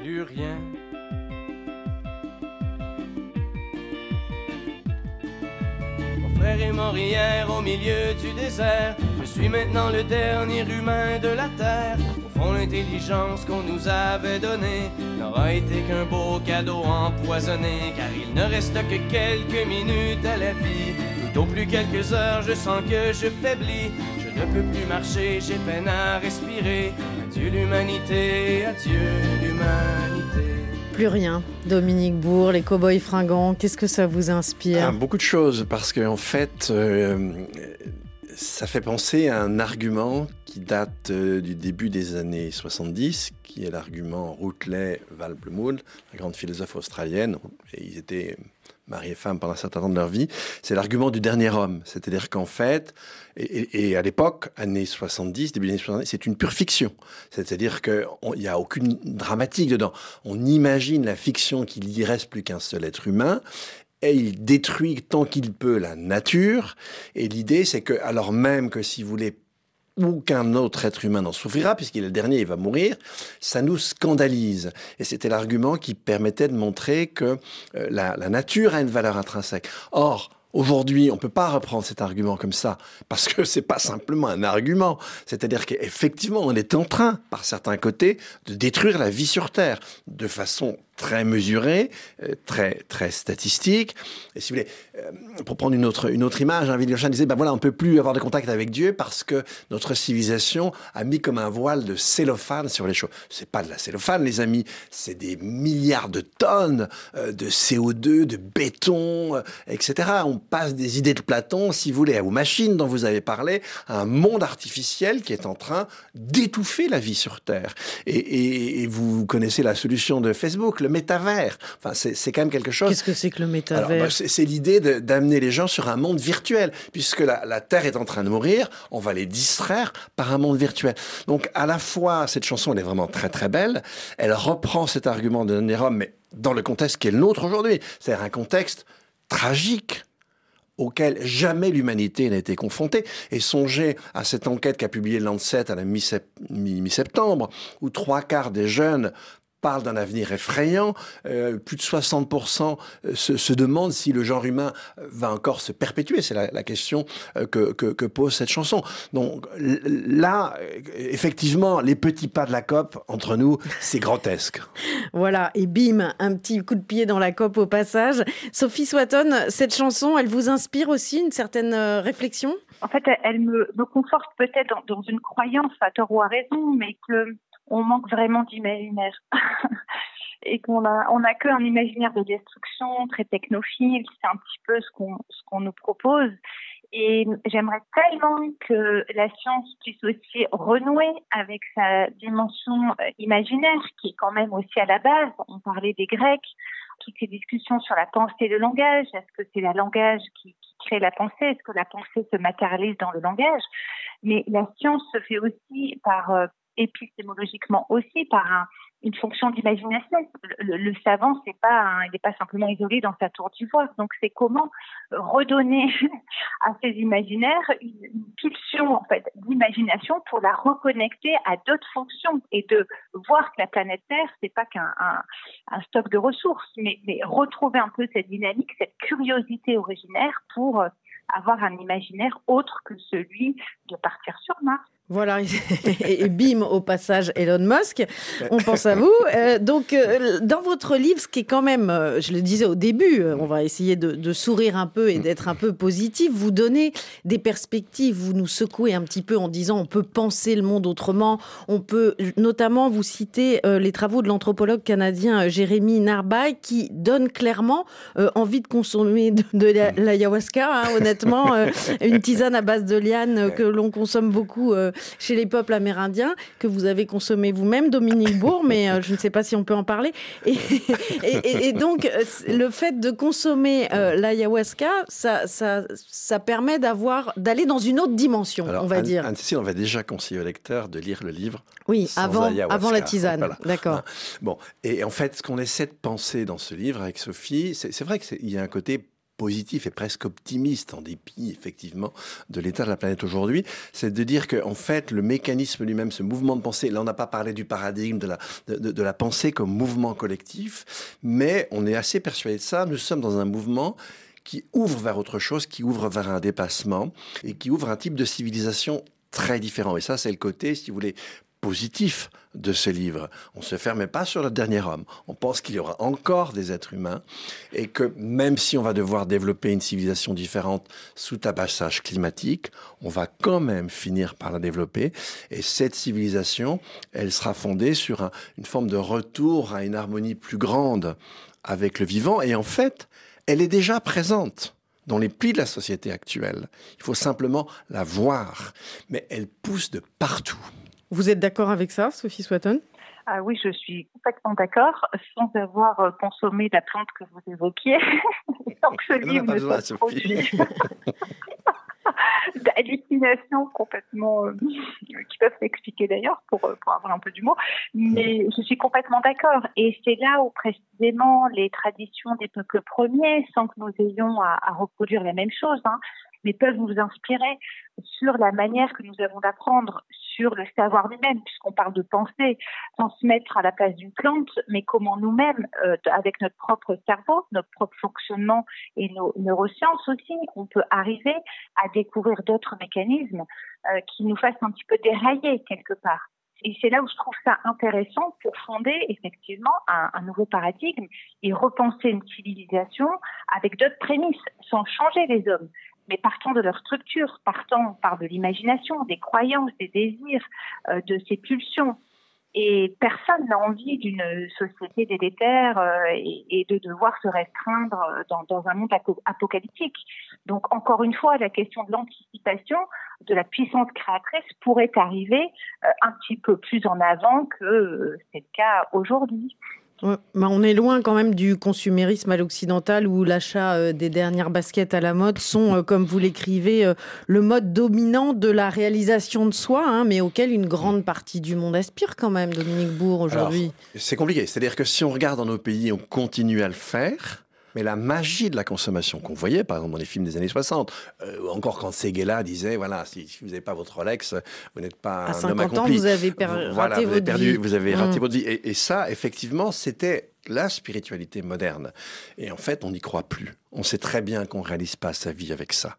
Plus rien. Mon frère est mort hier au milieu du désert. Je suis maintenant le dernier humain de la terre. Au fond, l'intelligence qu'on nous avait donnée n'aura été qu'un beau cadeau empoisonné. Car il ne reste que quelques minutes à la vie. Tout au plus quelques heures, je sens que je faiblis. Je ne peux plus marcher, j'ai peine à respirer. Adieu l'humanité, adieu l'humanité? Plus rien. Dominique Bourg, les cow-boys fringants, qu'est-ce que ça vous inspire? Ah, beaucoup de choses, parce qu'en en fait, euh, ça fait penser à un argument qui date euh, du début des années 70, qui est l'argument Routelet-Valblemood, la grande philosophe australienne. Et ils étaient mari et femme pendant un certain temps de leur vie, c'est l'argument du dernier homme. C'est-à-dire qu'en fait, et, et, à l'époque, années 70, début des années 70, c'est une pure fiction. C'est-à-dire qu'il n'y a aucune dramatique dedans. On imagine la fiction qu'il n'y reste plus qu'un seul être humain et il détruit tant qu'il peut la nature. Et l'idée, c'est que, alors même que si vous voulez aucun autre être humain n'en souffrira, puisqu'il est le dernier, il va mourir, ça nous scandalise. Et c'était l'argument qui permettait de montrer que euh, la, nature a une valeur intrinsèque. Or, Aujourd'hui, on ne peut pas reprendre cet argument comme ça, parce que c'est pas simplement un argument. C'est-à-dire qu'effectivement, on est en train, par certains côtés, de détruire la vie sur Terre de façon très mesurée, euh, très très statistique. Et si vous voulez, euh, pour prendre une autre une autre image, hein, Wittgenstein disait ben voilà, on peut plus avoir de contact avec Dieu parce que notre civilisation a mis comme un voile de cellophane sur les choses. C'est pas de la cellophane, les amis, c'est des milliards de tonnes euh, de CO2, de béton, etc. On passe des idées de Platon, si vous voulez, aux machines dont vous avez parlé, à un monde artificiel qui est en train d'étouffer la vie sur Terre. Et, et, et vous connaissez la solution de Facebook, le métavers. Enfin, c'est quand même quelque chose. Qu'est-ce que c'est que le métavers bah, C'est l'idée d'amener les gens sur un monde virtuel, puisque la, la, Terre est en train de mourir, on va les distraire par un monde virtuel. Donc, à la fois, cette chanson, elle est vraiment très très belle. Elle reprend cet argument de Néron, mais dans le contexte qui est le nôtre aujourd'hui, c'est-à-dire un contexte tragique auquel jamais l'humanité n'a été confrontée. Et songez à cette enquête qu'a publiée Lancet à la mi-septembre, où trois quarts des jeunes parle d'un avenir effrayant. Euh, plus de 60% se, se, demandent si le genre humain va encore se perpétuer. C'est la, la, question euh, que, que, que, pose cette chanson. Donc là, effectivement, les petits pas de la COP, entre nous, c'est grotesque. voilà, et bim, un petit coup de pied dans la COP au passage. Sophie Swatton, cette chanson, elle vous inspire aussi une certaine euh, réflexion? En fait, elle me, me conforte peut-être dans, dans une croyance, à tort ou à raison, mais que on manque vraiment d'imaginaire. et qu'on a on a que un imaginaire de destruction très technophile, c'est un petit peu ce qu'on ce qu'on nous propose. Et j'aimerais tellement que la science puisse aussi renouer avec sa dimension imaginaire, qui est quand même aussi à la base. On parlait des Grecs, toutes ces discussions sur la pensée et le langage. Est-ce que c'est le langage qui, qui crée la pensée? Est-ce que la pensée se matérialise dans le langage? Mais la science se fait aussi par épistémologiquement aussi par un, une fonction d'imagination. Le, savant, il n'est pas simplement isolé dans sa tour d'ivoire. Donc, c'est comment redonner à ces imaginaires une, pulsion en fait d'imagination pour la reconnecter à d'autres fonctions et de voir que la planète Terre, c'est pas qu'un un, un, stock de ressources, mais retrouver un peu cette dynamique, cette curiosité originaire pour avoir un imaginaire autre que celui de partir sur Mars. Voilà, et bim, au passage, Elon Musk. On pense à vous. Euh, donc, euh, dans votre livre, ce qui est quand même, euh, je le disais au début, on va essayer de, sourire un peu et d'être un peu positif. Vous donnez des perspectives, vous nous secouez un petit peu en disant on peut penser le monde autrement. On peut, notamment, vous citer les travaux de l'anthropologue canadien Jérémy Narbaï qui donne clairement envie de consommer de, l'ayahuasca, hein, honnêtement. une tisane à base de liane que l'on consomme beaucoup chez les peuples amérindiens que vous avez consommé vous-même, Dominique Bourg, mais euh, je ne sais pas si on peut en parler. Et, donc, euh, le fait de consommer euh, l'ayahuasca, ça, ça, ça permet d'avoir, d'aller dans une autre dimension, on va dire. Anne-Cécile, on va déjà conseiller au lecteur de lire le livre. Oui, avant, avant la tisane. D'accord. Bon, et en fait, ce qu'on essaie de penser dans ce livre avec Sophie, c'est vrai qu'il y a un côté positif et presque optimiste, en dépit effectivement de l'état de la planète aujourd'hui, c'est de dire qu'en en fait, le mécanisme lui-même, ce mouvement de pensée, là on n'a pas parlé du paradigme de la, de, la pensée comme mouvement collectif, mais on est assez persuadé de ça, nous sommes dans un mouvement qui ouvre vers autre chose, qui ouvre vers un dépassement et qui ouvre un type de civilisation très différent. Et ça, c'est le côté, si vous voulez, positif de ce livre. On ne se ferme pas sur le dernier homme. On pense qu'il y aura encore des êtres humains et que même si on va devoir développer une civilisation différente sous tabassage climatique, on va quand même finir par la développer. Et cette civilisation, elle sera fondée sur une forme de retour à une harmonie plus grande avec le vivant. Et en fait, elle est déjà présente dans les plis de la société actuelle. Il faut simplement la voir. Mais elle pousse de partout. Vous êtes d'accord avec ça, Sophie Swatton ah oui, je suis complètement d'accord, sans avoir euh, consommé la plante que vous évoquiez, sans que ce livre ne soit produit. D'hallucinations complètement euh, qui peuvent s'expliquer d'ailleurs pour, euh, pour avoir un peu d'humour, mais je suis complètement d'accord. Et c'est là où précisément les traditions des peuples premiers, sans que nous ayons à, à reproduire la même chose, hein, mais peuvent nous inspirer sur la manière que nous avons d'apprendre, sur le savoir lui-même, puisqu'on parle de penser, sans se mettre à la place d'une plante, mais comment nous-mêmes, euh, avec notre propre cerveau, notre propre fonctionnement et nos neurosciences aussi, on peut arriver à découvrir d'autres mécanismes euh, qui nous fassent un petit peu dérailler quelque part. Et c'est là où je trouve ça intéressant pour fonder effectivement un, un, nouveau paradigme et repenser une civilisation avec d'autres prémices, sans changer les hommes, mais partant de leur structure, partant par de l'imagination, des croyances, des désirs, euh, de ces pulsions. Et personne n'a envie d'une société délétère euh, et, de devoir se restreindre dans, dans, un monde apocalyptique. Donc, encore une fois, la question de l'anticipation, de la puissance créatrice pourrait arriver euh, un petit peu plus en avant que c'est le cas aujourd'hui on est loin quand même du consumérisme à l'occidental où l'achat euh, des dernières baskets à la mode sont, euh, comme vous l'écrivez, euh, le mode dominant de la réalisation de soi, hein, mais auquel une grande partie du monde aspire quand même, Dominique Bourg, aujourd'hui. C'est compliqué. C'est-à-dire que si on regarde dans nos pays, on continue à le faire. Mais la magie de la consommation qu'on voyait, par exemple, dans les films des années 60, euh, encore quand Seguela disait, voilà, si, vous n'avez pas votre Rolex, vous n'êtes pas à un homme accompli. Ans, vous avez raté vous avez perdu, Vous avez raté mmh. votre vie. et ça, effectivement, c'était la spiritualité moderne. Et en fait, on n'y croit plus. On sait très bien qu'on ne réalise pas sa vie avec ça.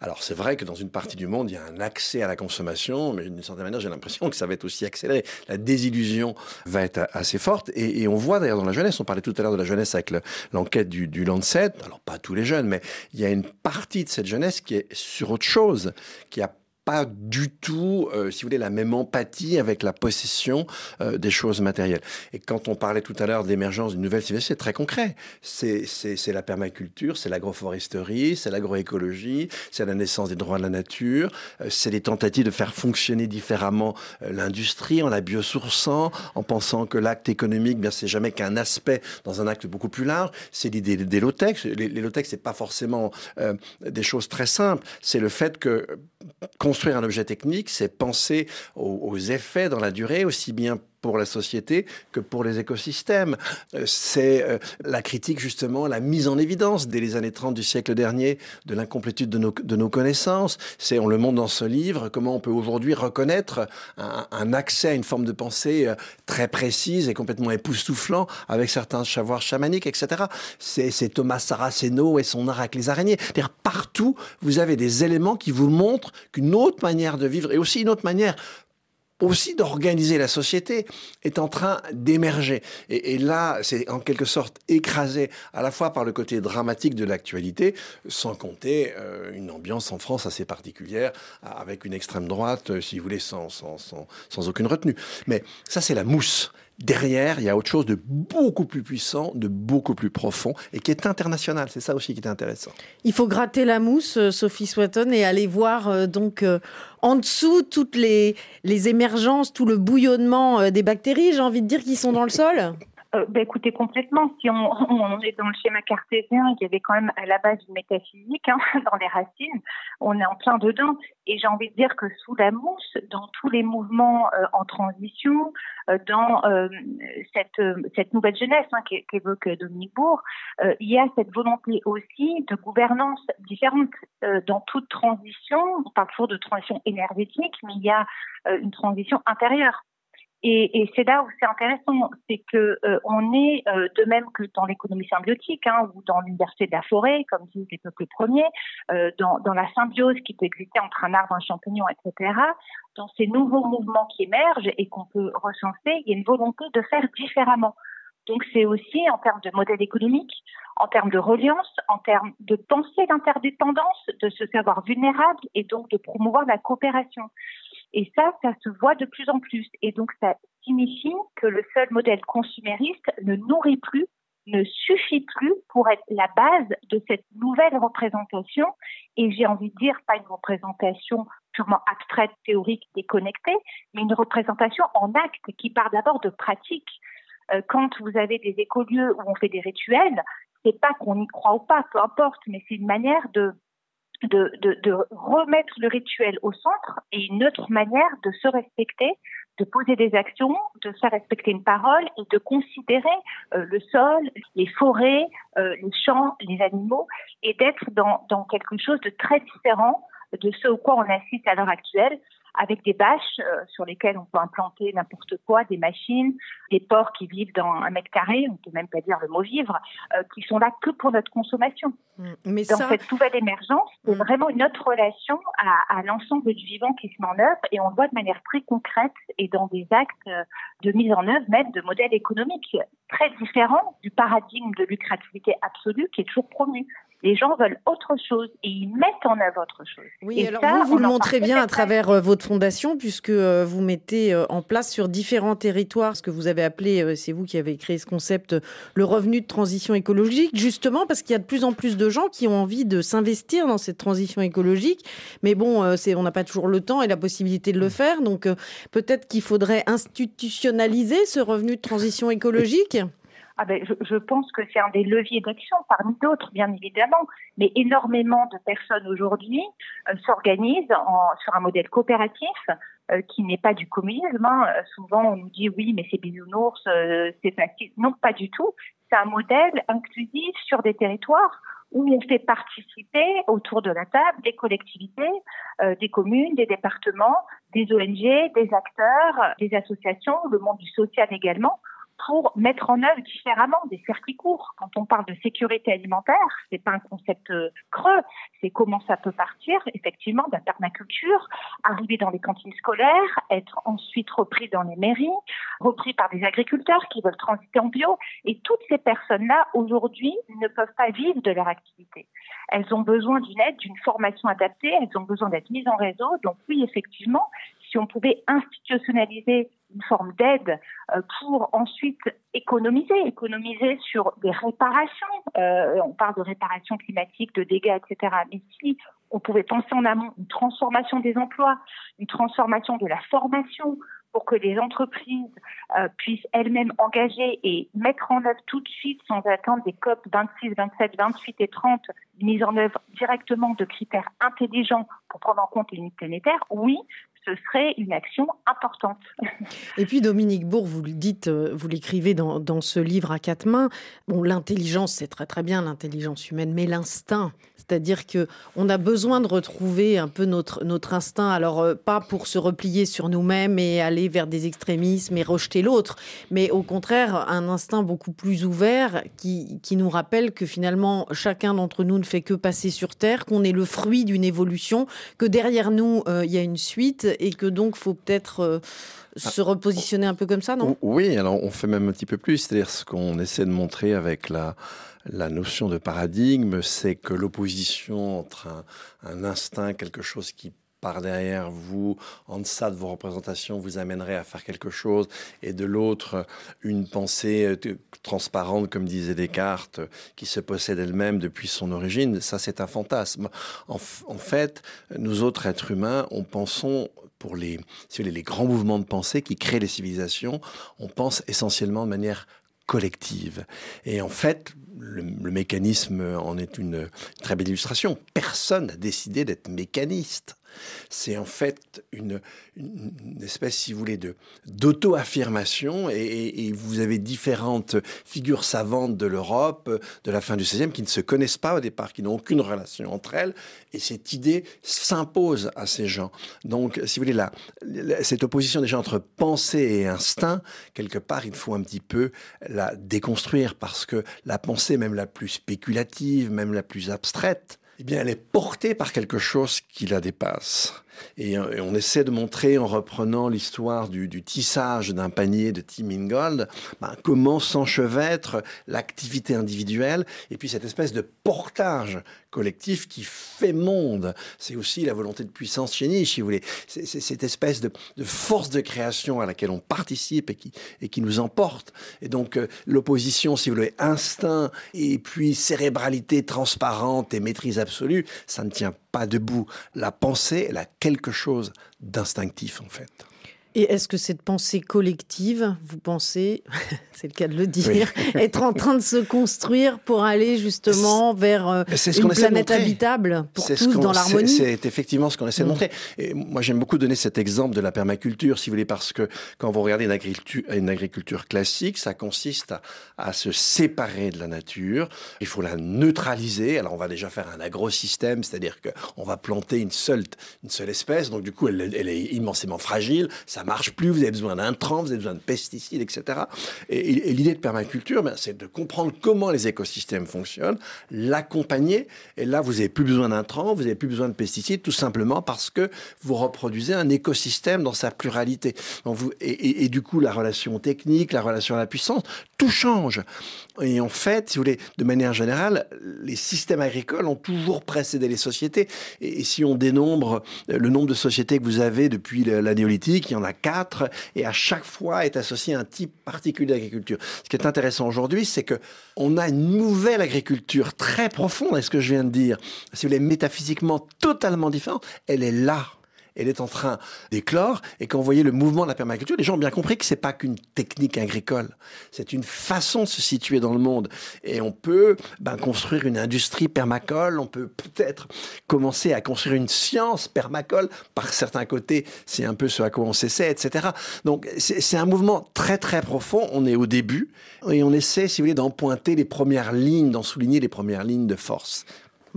Alors c'est vrai que dans une partie du monde, il y a un accès à la consommation, mais d'une certaine manière, j'ai l'impression que ça va être aussi accéléré. La désillusion va être assez forte. Et, on voit d'ailleurs dans la jeunesse, on parlait tout à l'heure de la jeunesse avec l'enquête du, du Lancet, alors pas tous les jeunes, mais il y a une partie de cette jeunesse qui est sur autre chose, qui a pas du tout, euh, si vous voulez, la même empathie avec la possession euh, des choses matérielles. Et quand on parlait tout à l'heure de l'émergence d'une nouvelle civilisation, c'est très concret. C'est la permaculture, c'est l'agroforesterie, c'est l'agroécologie, c'est la naissance des droits de la nature, euh, c'est les tentatives de faire fonctionner différemment l'industrie en la biosourçant, en pensant que l'acte économique, bien, c'est jamais qu'un aspect dans un acte beaucoup plus large. C'est l'idée des low-tech. Les, les low-tech, c'est pas forcément des choses très simples. C'est le fait que construire un objet technique, c'est penser aux, effets dans la durée, aussi bien pour la société que pour les écosystèmes. Euh, c'est euh, la critique justement, la mise en évidence dès les années 30 du siècle dernier de l'incomplétude de nos, de nos connaissances. C'est, on le montre dans ce livre, comment on peut aujourd'hui reconnaître un, un, accès à une forme de pensée euh, très précise et complètement époustouflant avec certains savoirs chamaniques, etc. C'est, Thomas Saraceno et son art avec les araignées. C'est-à-dire partout, vous avez des éléments qui vous montrent qu'une autre manière de vivre et aussi une autre manière aussi d'organiser la société est en train d'émerger. Et, là, c'est en quelque sorte écrasé à la fois par le côté dramatique de l'actualité, sans compter euh, une ambiance en France assez particulière, avec une extrême droite, euh, si vous voulez, sans, sans, sans, sans aucune retenue. Mais ça, c'est la mousse. Derrière, il y a autre chose de beaucoup plus puissant, de beaucoup plus profond et qui est international. C'est ça aussi qui est intéressant. Il faut gratter la mousse, euh, Sophie Swatton, et aller voir euh, donc euh, en dessous toutes les, les émergences, tout le bouillonnement des bactéries, j'ai envie de dire, qui sont dans le sol. Euh, bah, écoutez, complètement. Si on, on, est dans le schéma cartésien, il y avait quand même à la base une métaphysique hein, dans les racines, on est en plein dedans. Et j'ai envie de dire que sous la mousse, dans tous les mouvements euh, en transition, euh, dans euh, cette, cette nouvelle jeunesse hein, qu'évoque Dominique Bourg, il y a cette volonté aussi de gouvernance différente. dans toute transition, on parle toujours de transition énergétique, mais il y a une transition intérieure. Et, et c'est là où c'est intéressant, c'est que euh, on est euh, de même que dans l'économie symbiotique hein, ou dans l'université de la forêt, comme disent les peuples premiers, euh, dans, dans, la symbiose qui peut exister entre un arbre, un champignon, etc. Dans ces nouveaux mouvements qui émergent et qu'on peut recenser, il y a une volonté de faire différemment. Donc c'est aussi en termes de modèle économique, en termes de reliance, en termes de pensée d'interdépendance, de se savoir vulnérable et donc de promouvoir la coopération. Et ça, ça se voit de plus en plus. Et donc, ça signifie que le seul modèle consumériste ne nourrit plus, ne suffit plus pour être la base de cette nouvelle représentation. Et j'ai envie de dire, pas une représentation purement abstraite, théorique, déconnectée, mais une représentation en acte qui part d'abord de pratique. Euh, quand vous avez des écolieux où on fait des rituels, c'est pas qu'on y croit ou pas, peu importe, mais c'est une manière de de, de, de, remettre le rituel au centre et une autre manière de se respecter, de poser des actions, de faire respecter une parole et de considérer euh, le sol, les forêts, euh, les champs, les animaux et d'être dans, dans quelque chose de très différent de ce au quoi on assiste à l'heure actuelle, avec des bâches euh, sur lesquelles on peut implanter n'importe quoi, des machines, des porcs qui vivent dans un mètre carré, on peut même pas dire le mot vivre, euh, qui sont là que pour notre consommation. Mm. Mais dans cette nouvelle émergence, c'est mm. vraiment une autre relation à, à l'ensemble du vivant qui se met en œuvre et on le voit de manière très concrète et dans des actes euh, de mise en œuvre même de modèles économiques très différents du paradigme de lucrativité absolue qui est toujours promu. Les gens veulent autre chose et ils mettent en œuvre autre chose. Oui, alors vous, vous le montrez bien à travers euh, votre fondation, puisque euh, vous mettez euh, en place sur différents territoires ce que vous avez appelé, c'est vous qui avez créé ce concept, le revenu de transition écologique, justement parce qu'il y a de plus en plus de gens qui ont envie de s'investir dans cette transition écologique. Mais bon, c'est, on n'a pas toujours le temps et la possibilité de le faire. Donc peut-être qu'il faudrait institutionnaliser ce revenu de transition écologique? Ah ben, je, pense que c'est un des leviers d'action parmi d'autres, bien évidemment. Mais énormément de personnes aujourd'hui euh, s'organisent sur un modèle coopératif euh, qui n'est pas du communisme. Hein. Euh, souvent, on nous dit oui, mais c'est bisounours, c'est facile. Non, pas du tout. C'est un modèle inclusif sur des territoires où on fait participer autour de la table des collectivités, des communes, des départements, des ONG, des acteurs, des associations, le monde du social également, pour mettre en œuvre différemment des circuits courts. Quand on parle de sécurité alimentaire, c'est pas un concept euh, creux, c'est comment ça peut partir effectivement la permaculture, arriver dans les cantines scolaires, être ensuite repris dans les mairies, repris par des agriculteurs qui veulent transiter en bio. Et toutes ces personnes-là, aujourd'hui, ne peuvent pas vivre de leur activité. Elles ont besoin d'une aide, d'une formation adaptée, elles ont besoin d'être mises en réseau. Donc oui, effectivement, si on pouvait institutionnaliser une forme d'aide euh, pour ensuite économiser, économiser sur des réparations. Euh, on parle de réparation climatique, de dégâts, etc. Mais si on pouvait penser en amont une transformation des emplois, une transformation de la formation, pour que les entreprises euh, puissent elles-mêmes engager et mettre en œuvre tout de suite, sans attendre des COP 26, 27, 28 et 30, mise en œuvre directement de critères intelligents pour prendre en compte les limites planétaires, oui, ce serait une action importante. Et puis Dominique Bourg, vous le dites, euh, vous l'écrivez dans, dans, ce livre à quatre mains. Bon, l'intelligence, c'est très très bien l'intelligence humaine, mais l'instinct, c'est-à-dire que on a besoin de retrouver un peu notre notre instinct. Alors euh, pas pour se replier sur nous-mêmes et aller vers des extrémismes et rejeter l'autre, mais au contraire un instinct beaucoup plus ouvert qui qui nous rappelle que finalement chacun d'entre nous ne fait que passer sur terre, qu'on est le fruit d'une évolution, que derrière nous euh, il y a une suite et que donc faut peut-être euh, ah. se repositionner un peu comme ça, non? Oui, alors on fait même un petit peu plus, c'est-à-dire ce qu'on essaie de montrer avec la, la notion de paradigme, c'est que l'opposition entre un, instinct, quelque chose qui par derrière vous, en deçà de vos représentations, vous amènerait à faire quelque chose, et de l'autre, une pensée euh, transparente, comme disait Descartes, qui se possède elle-même depuis son origine, ça c'est un fantasme. En, fait, nous autres êtres humains, on pensons pour les, les grands mouvements de pensée qui créent les civilisations, on pense essentiellement de manière collective. Et en fait, le, mécanisme en est une très belle illustration. Personne n'a décidé d'être mécaniste. C'est en fait une, espèce, si vous voulez, de d'auto-affirmation. Et, vous avez différentes figures savantes de l'Europe de la fin du XVIe qui ne se connaissent pas au départ, qui n'ont aucune relation entre elles. Et cette idée s'impose à ces gens. Donc, si vous voulez, cette opposition déjà entre pensée et instinct, quelque part, il faut un petit peu la déconstruire parce que la pensée, même la plus spéculative, même la plus abstraite, eh bien, elle est portée par quelque chose qui la dépasse. Et, on essaie de montrer, en reprenant l'histoire du, tissage d'un panier de Tim Ingold, ben, comment s'enchevêtre l'activité individuelle et puis cette espèce de portage collectif qui fait monde. C'est aussi la volonté de puissance chez si vous voulez. C'est cette espèce de, force de création à laquelle on participe et qui, et qui nous emporte. Et donc, euh, l'opposition, si vous voulez, instinct et puis cérébralité transparente et maîtrise absolue, ça ne tient pas debout. La pensée, elle a quelque chose d'instinctif, en fait. Et est-ce que cette pensée collective, vous pensez, c'est le cas de le dire, être en train de se construire pour aller justement vers euh, une planète habitable pour tous dans l'harmonie? C'est effectivement ce qu'on essaie de montrer. Et moi, j'aime beaucoup donner cet exemple de la permaculture, si vous voulez, parce que quand vous regardez une agriculture, une agriculture classique, ça consiste à, à, se séparer de la nature. Il faut la neutraliser. Alors, on va déjà faire un agrosystème, c'est-à-dire qu'on va planter une seule, une seule espèce. Donc, du coup, elle, elle est immensément fragile. Ça marche plus, vous avez besoin d'intrants, vous avez besoin de pesticides, etc. Et, l'idée de permaculture, ben, c'est de comprendre comment les écosystèmes fonctionnent, l'accompagner. Et là, vous n'avez plus besoin d'intrants, vous n'avez plus besoin de pesticides, tout simplement parce que vous reproduisez un écosystème dans sa pluralité. vous, et, et, du coup, la relation technique, la relation à la puissance, tout change. Et en fait, si vous voulez, de manière générale, les systèmes agricoles ont toujours précédé les sociétés. Et, si on dénombre le nombre de sociétés que vous avez depuis la néolithique, il y en a quatre, et à chaque fois est associé un type particulier d'agriculture. Ce qui est intéressant aujourd'hui, c'est que on a une nouvelle agriculture très profonde, est ce que je viens de dire, si vous voulez, métaphysiquement totalement différente, elle est là elle est en train d'éclore. Et quand vous voyez le mouvement de la permaculture, les gens ont bien compris que c'est pas qu'une technique agricole. C'est une façon de se situer dans le monde. Et on peut ben, construire une industrie permacole. On peut peut-être commencer à construire une science permacole. Par certains côtés, c'est un peu ce à quoi on s'essaie, etc. Donc, c'est un mouvement très, très profond. On est au début. Et on essaie, si vous voulez, d'en pointer les premières lignes, d'en souligner les premières lignes de force.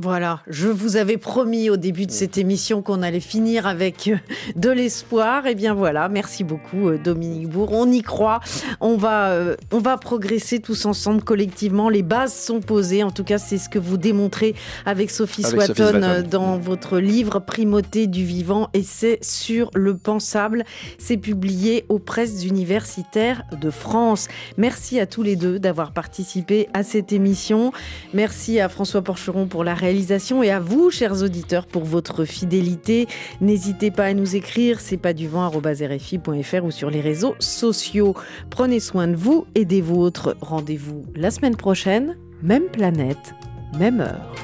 Voilà, je vous avais promis au début de cette émission qu'on allait finir avec euh, de l'espoir. Et eh bien voilà, merci beaucoup euh, Dominique Bourg. On y croit. On va, euh, on va progresser tous ensemble collectivement. Les bases sont posées. En tout cas, c'est ce que vous démontrez avec Sophie Swatton dans votre livre Primauté du vivant. Et c'est sur le pensable. C'est publié aux presses universitaires de France. Merci à tous les deux d'avoir participé à cette émission. Merci à François Porcheron pour la réalisation et à vous, chers auditeurs, pour votre fidélité. N'hésitez pas à nous écrire, c'est pas du vent ou sur les réseaux sociaux. Prenez soin de vous et des vôtres. Rendez-vous la semaine prochaine, même planète, même heure.